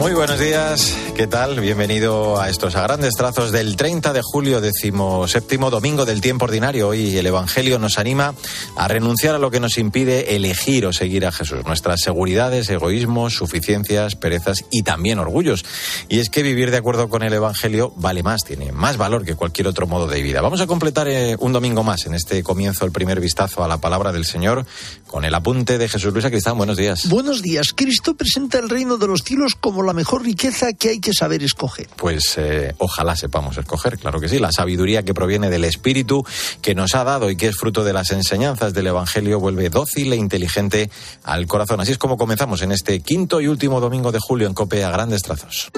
Muy buenos días, ¿qué tal? Bienvenido a estos a grandes trazos del 30 de julio, séptimo domingo del tiempo ordinario. Hoy el Evangelio nos anima a renunciar a lo que nos impide elegir o seguir a Jesús. Nuestras seguridades, egoísmos, suficiencias, perezas y también orgullos. Y es que vivir de acuerdo con el Evangelio vale más, tiene más valor que cualquier otro modo de vida. Vamos a completar eh, un domingo más en este comienzo, el primer vistazo a la palabra del Señor, con el apunte de Jesús Luis Cristán. Buenos días. Buenos días. Cristo presenta el reino de los cielos como la mejor riqueza que hay que saber escoger? Pues eh, ojalá sepamos escoger, claro que sí. La sabiduría que proviene del Espíritu que nos ha dado y que es fruto de las enseñanzas del Evangelio vuelve dócil e inteligente al corazón. Así es como comenzamos en este quinto y último domingo de julio en Cope a grandes trazos.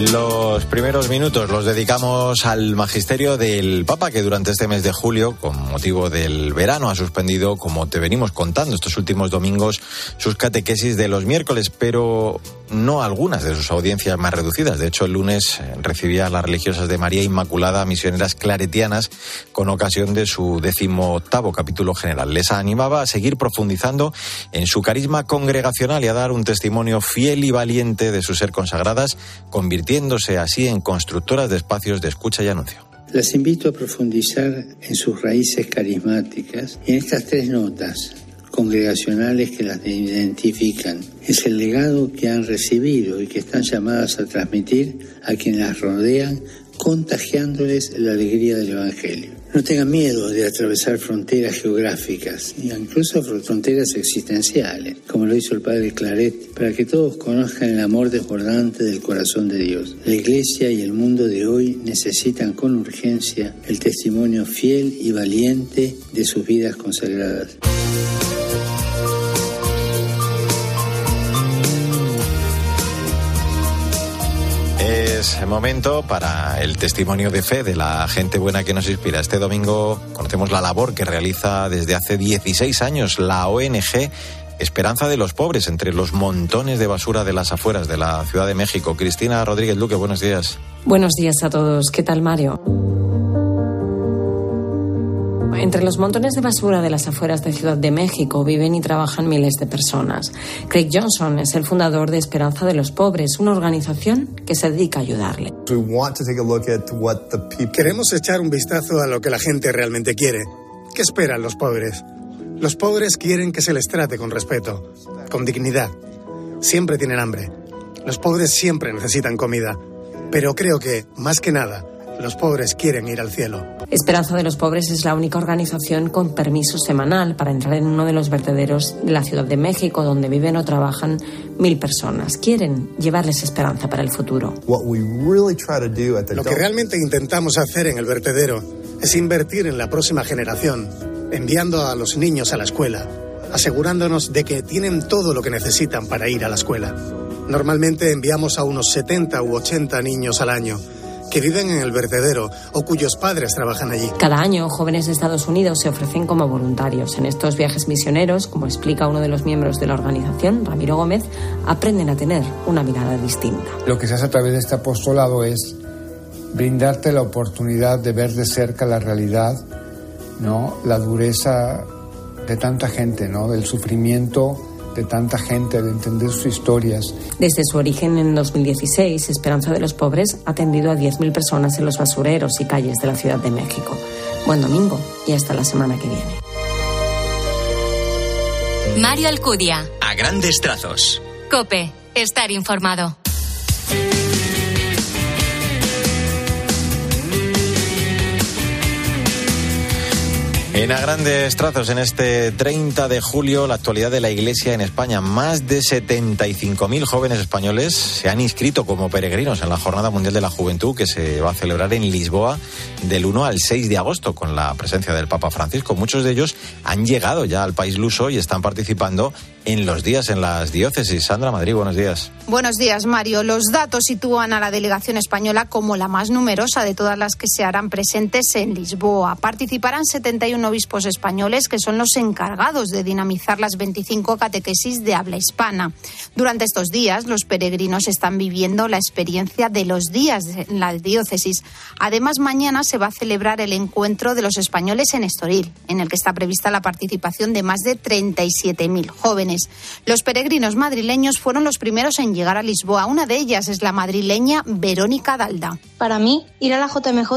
Los primeros minutos los dedicamos al magisterio del Papa, que durante este mes de julio, con motivo del verano, ha suspendido, como te venimos contando estos últimos domingos, sus catequesis de los miércoles, pero no algunas de sus audiencias más reducidas. De hecho, el lunes recibía a las religiosas de María Inmaculada, misioneras claretianas, con ocasión de su decimoctavo capítulo general. Les animaba a seguir profundizando en su carisma congregacional y a dar un testimonio fiel y valiente de su ser consagradas, convirtiéndose así en constructoras de espacios de escucha y anuncio. Las invito a profundizar en sus raíces carismáticas y en estas tres notas congregacionales que las identifican. Es el legado que han recibido y que están llamadas a transmitir a quienes las rodean, contagiándoles la alegría del Evangelio. No tengan miedo de atravesar fronteras geográficas, incluso fronteras existenciales, como lo hizo el padre Claret, para que todos conozcan el amor desbordante del corazón de Dios. La Iglesia y el mundo de hoy necesitan con urgencia el testimonio fiel y valiente de sus vidas consagradas. Es momento para el testimonio de fe de la gente buena que nos inspira. Este domingo conocemos la labor que realiza desde hace 16 años la ONG Esperanza de los Pobres entre los montones de basura de las afueras de la Ciudad de México. Cristina Rodríguez Luque, buenos días. Buenos días a todos. ¿Qué tal, Mario? Entre los montones de basura de las afueras de Ciudad de México viven y trabajan miles de personas. Craig Johnson es el fundador de Esperanza de los Pobres, una organización que se dedica a ayudarle. Queremos echar un vistazo a lo que la gente realmente quiere. ¿Qué esperan los pobres? Los pobres quieren que se les trate con respeto, con dignidad. Siempre tienen hambre. Los pobres siempre necesitan comida. Pero creo que, más que nada, los pobres quieren ir al cielo. Esperanza de los Pobres es la única organización con permiso semanal para entrar en uno de los vertederos de la Ciudad de México donde viven o trabajan mil personas. Quieren llevarles esperanza para el futuro. Lo que realmente intentamos hacer en el vertedero es invertir en la próxima generación, enviando a los niños a la escuela, asegurándonos de que tienen todo lo que necesitan para ir a la escuela. Normalmente enviamos a unos 70 u 80 niños al año que viven en el vertedero o cuyos padres trabajan allí. Cada año, jóvenes de Estados Unidos se ofrecen como voluntarios. En estos viajes misioneros, como explica uno de los miembros de la organización, Ramiro Gómez, aprenden a tener una mirada distinta. Lo que se hace a través de este apostolado es brindarte la oportunidad de ver de cerca la realidad, ¿no? La dureza de tanta gente, ¿no? Del sufrimiento de tanta gente, de entender sus historias. Desde su origen en 2016, Esperanza de los Pobres ha atendido a 10.000 personas en los basureros y calles de la Ciudad de México. Buen domingo y hasta la semana que viene. Mario Alcudia. A grandes trazos. Cope, estar informado. En a grandes trazos, en este 30 de julio, la actualidad de la Iglesia en España. Más de 75.000 jóvenes españoles se han inscrito como peregrinos en la Jornada Mundial de la Juventud que se va a celebrar en Lisboa del 1 al 6 de agosto con la presencia del Papa Francisco. Muchos de ellos han llegado ya al país luso y están participando en los días en las diócesis. Sandra Madrid, buenos días. Buenos días, Mario. Los datos sitúan a la delegación española como la más numerosa de todas las que se harán presentes en Lisboa. Participarán 71 obispos españoles que son los encargados de dinamizar las 25 catequesis de habla hispana. Durante estos días, los peregrinos están viviendo la experiencia de los días en la diócesis. Además, mañana se va a celebrar el encuentro de los españoles en Estoril, en el que está prevista la participación de más de 37.000 jóvenes. Los peregrinos madrileños fueron los primeros en llegar a Lisboa. Una de ellas es la madrileña Verónica Dalda. Para mí, ir a la JMJ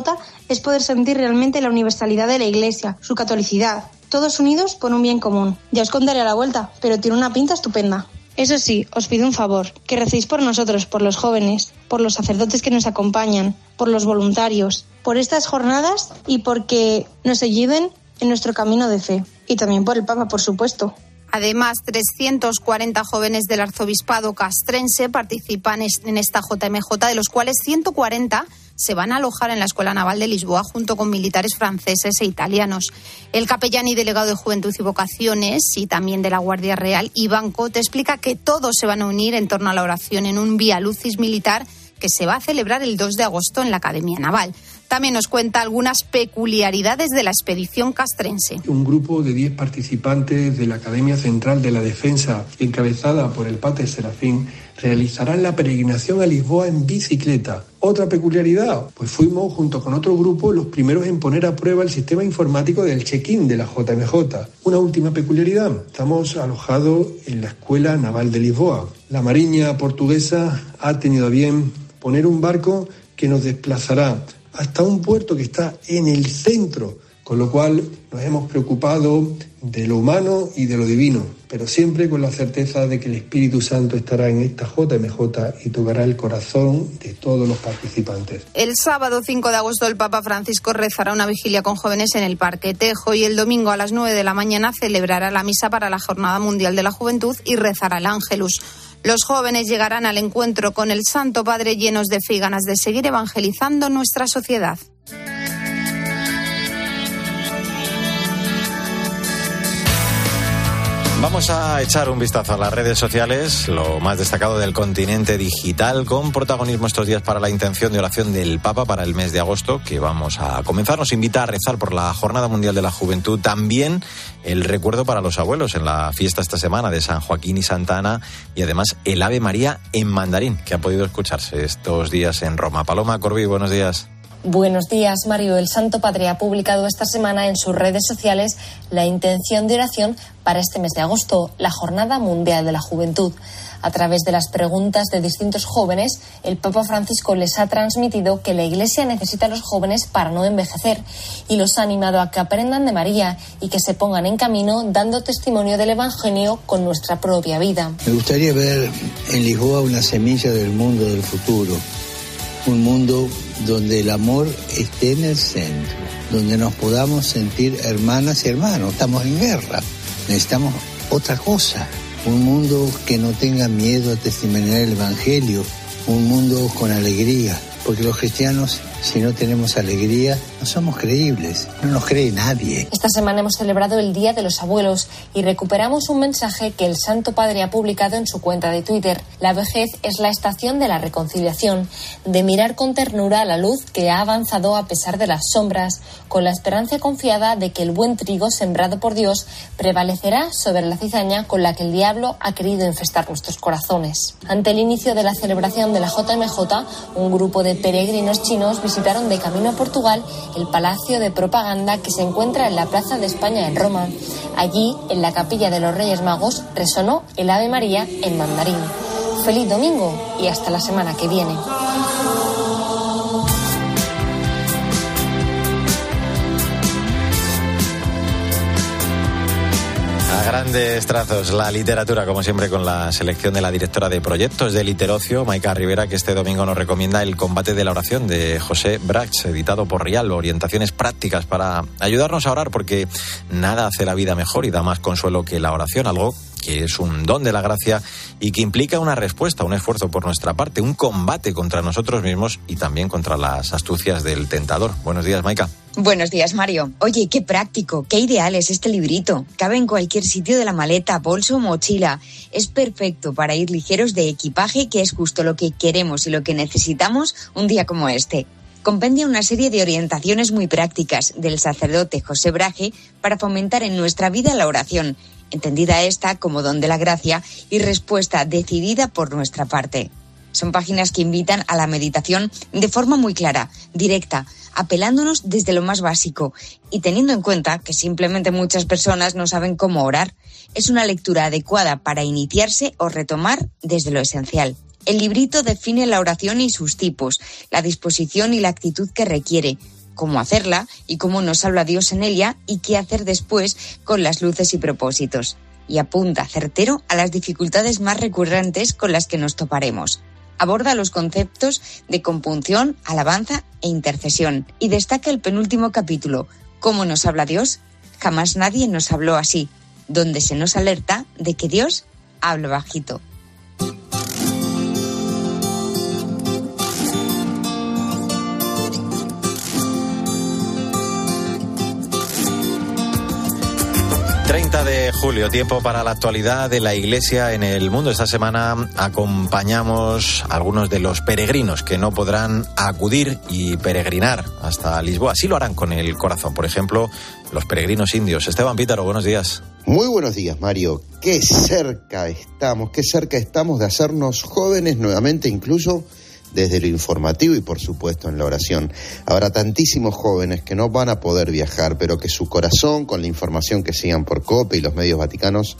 es poder sentir realmente la universalidad de la Iglesia, su catolicidad, todos unidos por un bien común. Ya os contaré a la vuelta, pero tiene una pinta estupenda. Eso sí, os pido un favor, que recéis por nosotros, por los jóvenes, por los sacerdotes que nos acompañan, por los voluntarios, por estas jornadas y porque nos ayuden en nuestro camino de fe. Y también por el Papa, por supuesto. Además, 340 jóvenes del arzobispado castrense participan en esta JMJ, de los cuales 140 se van a alojar en la Escuela Naval de Lisboa junto con militares franceses e italianos. El capellán y delegado de Juventud y Vocaciones y también de la Guardia Real, Iván Cote, explica que todos se van a unir en torno a la oración en un Vía Lucis militar que se va a celebrar el 2 de agosto en la Academia Naval. También nos cuenta algunas peculiaridades de la expedición castrense. Un grupo de 10 participantes de la Academia Central de la Defensa, encabezada por el Pate Serafín, realizarán la peregrinación a Lisboa en bicicleta. Otra peculiaridad, pues fuimos junto con otro grupo los primeros en poner a prueba el sistema informático del check-in de la JMJ. Una última peculiaridad, estamos alojados en la Escuela Naval de Lisboa. La Mariña portuguesa ha tenido a bien poner un barco que nos desplazará hasta un puerto que está en el centro, con lo cual nos hemos preocupado de lo humano y de lo divino, pero siempre con la certeza de que el Espíritu Santo estará en esta JMJ y tocará el corazón de todos los participantes. El sábado 5 de agosto el Papa Francisco rezará una vigilia con jóvenes en el Parque Tejo y el domingo a las 9 de la mañana celebrará la misa para la Jornada Mundial de la Juventud y rezará el Ángelus. Los jóvenes llegarán al encuentro con el Santo Padre llenos de fe y ganas de seguir evangelizando nuestra sociedad. Vamos a echar un vistazo a las redes sociales, lo más destacado del continente digital, con protagonismo estos días para la intención de oración del Papa para el mes de agosto, que vamos a comenzar. Nos invita a rezar por la Jornada Mundial de la Juventud. También el recuerdo para los abuelos en la fiesta esta semana de San Joaquín y Santa Ana y además el Ave María en mandarín, que ha podido escucharse estos días en Roma. Paloma Corbi, buenos días. Buenos días, Mario. El Santo Padre ha publicado esta semana en sus redes sociales la intención de oración para este mes de agosto, la Jornada Mundial de la Juventud. A través de las preguntas de distintos jóvenes, el Papa Francisco les ha transmitido que la Iglesia necesita a los jóvenes para no envejecer y los ha animado a que aprendan de María y que se pongan en camino dando testimonio del Evangelio con nuestra propia vida. Me gustaría ver en Lisboa una semilla del mundo del futuro un mundo donde el amor esté en el centro, donde nos podamos sentir hermanas y hermanos. Estamos en guerra, necesitamos otra cosa, un mundo que no tenga miedo a testimoniar el Evangelio, un mundo con alegría, porque los cristianos si no tenemos alegría, no somos creíbles, no nos cree nadie. Esta semana hemos celebrado el Día de los Abuelos y recuperamos un mensaje que el Santo Padre ha publicado en su cuenta de Twitter. La vejez es la estación de la reconciliación, de mirar con ternura la luz que ha avanzado a pesar de las sombras, con la esperanza confiada de que el buen trigo sembrado por Dios prevalecerá sobre la cizaña con la que el diablo ha querido infestar nuestros corazones. Ante el inicio de la celebración de la JMJ, un grupo de peregrinos chinos visitaron de camino a Portugal el Palacio de Propaganda que se encuentra en la Plaza de España en Roma. Allí, en la capilla de los Reyes Magos, resonó el Ave María en mandarín. Feliz domingo y hasta la semana que viene. Grandes trazos, la literatura, como siempre, con la selección de la directora de proyectos de Literocio, Maika Rivera, que este domingo nos recomienda el combate de la oración de José Brax, editado por Rial, orientaciones prácticas para ayudarnos a orar, porque nada hace la vida mejor y da más consuelo que la oración, algo que es un don de la gracia y que implica una respuesta, un esfuerzo por nuestra parte, un combate contra nosotros mismos y también contra las astucias del tentador. Buenos días, Maika. Buenos días, Mario. Oye, qué práctico, qué ideal es este librito. Cabe en cualquier sitio de la maleta, bolso o mochila. Es perfecto para ir ligeros de equipaje, que es justo lo que queremos y lo que necesitamos un día como este. Compendia una serie de orientaciones muy prácticas del sacerdote José Braje para fomentar en nuestra vida la oración, entendida esta como don de la gracia y respuesta decidida por nuestra parte. Son páginas que invitan a la meditación de forma muy clara, directa, apelándonos desde lo más básico y teniendo en cuenta que simplemente muchas personas no saben cómo orar. Es una lectura adecuada para iniciarse o retomar desde lo esencial. El librito define la oración y sus tipos, la disposición y la actitud que requiere, cómo hacerla y cómo nos habla Dios en ella y qué hacer después con las luces y propósitos. Y apunta certero a las dificultades más recurrentes con las que nos toparemos aborda los conceptos de compunción, alabanza e intercesión y destaca el penúltimo capítulo, ¿Cómo nos habla Dios? Jamás nadie nos habló así, donde se nos alerta de que Dios habla bajito. 30 de julio, tiempo para la actualidad de la Iglesia en el mundo. Esta semana acompañamos a algunos de los peregrinos que no podrán acudir y peregrinar hasta Lisboa. Así lo harán con el corazón. Por ejemplo, los peregrinos indios. Esteban Pítaro, buenos días. Muy buenos días, Mario. Qué cerca estamos, qué cerca estamos de hacernos jóvenes nuevamente, incluso desde lo informativo y por supuesto en la oración. Habrá tantísimos jóvenes que no van a poder viajar, pero que su corazón, con la información que sigan por COPE y los medios vaticanos,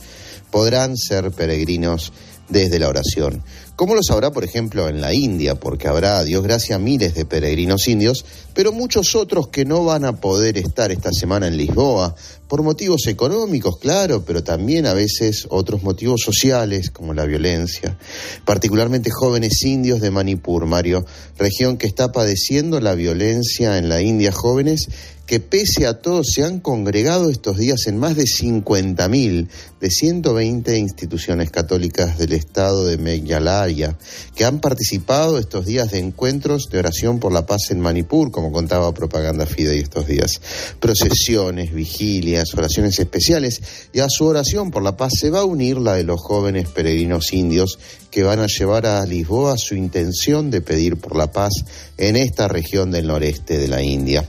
podrán ser peregrinos desde la oración. ¿Cómo lo sabrá, por ejemplo, en la India? Porque habrá, Dios gracias, miles de peregrinos indios, pero muchos otros que no van a poder estar esta semana en Lisboa, por motivos económicos, claro, pero también a veces otros motivos sociales, como la violencia. Particularmente jóvenes indios de Manipur, Mario, región que está padeciendo la violencia en la India, jóvenes que pese a todo se han congregado estos días en más de 50.000 de 120 instituciones católicas del estado de Meghalaya, que han participado estos días de encuentros de oración por la paz en Manipur, como contaba Propaganda Fidei estos días. Procesiones, vigilias, oraciones especiales, y a su oración por la paz se va a unir la de los jóvenes peregrinos indios que van a llevar a Lisboa su intención de pedir por la paz en esta región del noreste de la India.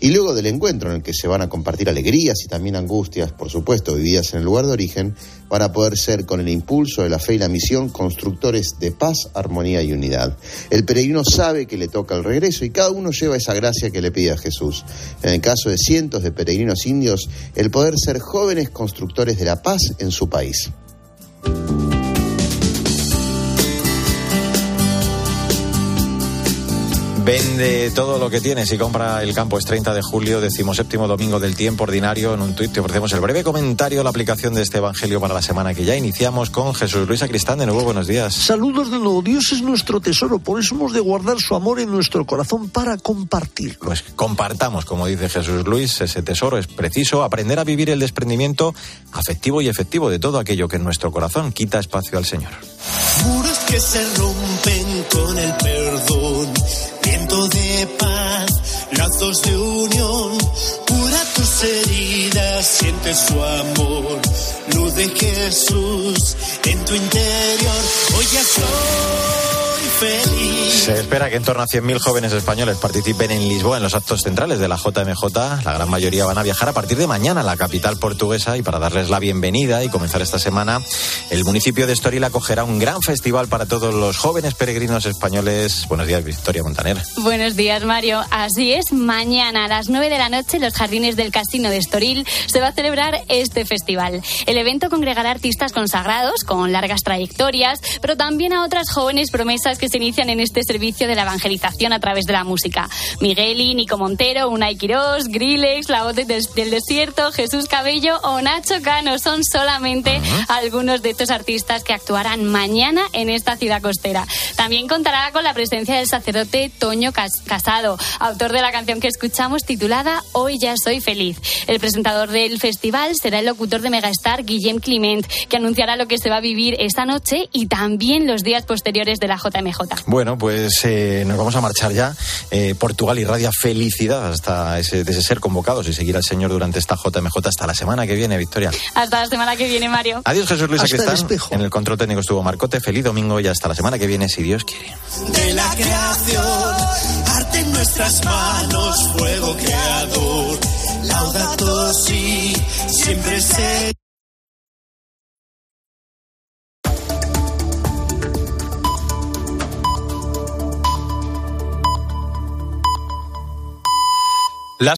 Y luego del encuentro en el que se van a compartir alegrías y también angustias, por supuesto, vividas en el lugar de origen, van a poder ser con el impulso de la fe y la misión constructores de paz, armonía y unidad. El peregrino sabe que le toca el regreso y cada uno lleva esa gracia que le pide a Jesús. En el caso de cientos de peregrinos indios, el poder ser jóvenes constructores de la paz en su país. Vende todo lo que tienes y compra el campo. Es 30 de julio, decimoséptimo domingo del tiempo ordinario. En un tuit te ofrecemos el breve comentario, la aplicación de este evangelio para la semana que ya iniciamos con Jesús Luis Acristán. De nuevo, buenos días. Saludos de nuevo. Dios es nuestro tesoro, por eso hemos de guardar su amor en nuestro corazón para compartirlo. Pues compartamos, como dice Jesús Luis, ese tesoro. Es preciso aprender a vivir el desprendimiento afectivo y efectivo de todo aquello que en nuestro corazón quita espacio al Señor. Que se rompen con el perdón. Viento de paz, lazos de unión, cura tus heridas, siente su amor, luz de Jesús en tu interior, hoy ya. Se espera que en torno a 100.000 jóvenes españoles participen en Lisboa en los actos centrales de la JMJ. La gran mayoría van a viajar a partir de mañana a la capital portuguesa y para darles la bienvenida y comenzar esta semana, el municipio de Estoril acogerá un gran festival para todos los jóvenes peregrinos españoles. Buenos días, Victoria Montaner. Buenos días, Mario. Así es, mañana a las 9 de la noche en los jardines del Casino de Estoril se va a celebrar este festival. El evento congregará artistas consagrados con largas trayectorias, pero también a otras jóvenes promesas que se inician en este servicio de la evangelización a través de la música. Migueli, Nico Montero, Unai Quirós, Grillex, La Voz del Desierto, Jesús Cabello o Nacho Cano son solamente algunos de estos artistas que actuarán mañana en esta ciudad costera. También contará con la presencia del sacerdote Toño Casado, autor de la canción que escuchamos titulada Hoy ya soy feliz. El presentador del festival será el locutor de Megastar, Guillem Clement, que anunciará lo que se va a vivir esta noche y también los días posteriores de la JMJ. Bueno, pues eh, nos vamos a marchar ya. Eh, Portugal irradia felicidad hasta ese, de ese ser convocados y seguir al Señor durante esta JMJ hasta la semana que viene, Victoria. Hasta la semana que viene, Mario. Adiós, Jesús Luis Hasta el espejo. En el control técnico estuvo Marcote. Feliz domingo y hasta la semana que viene, si Dios quiere. de la creación, arte en nuestras manos, fuego creador, laudato si, siempre se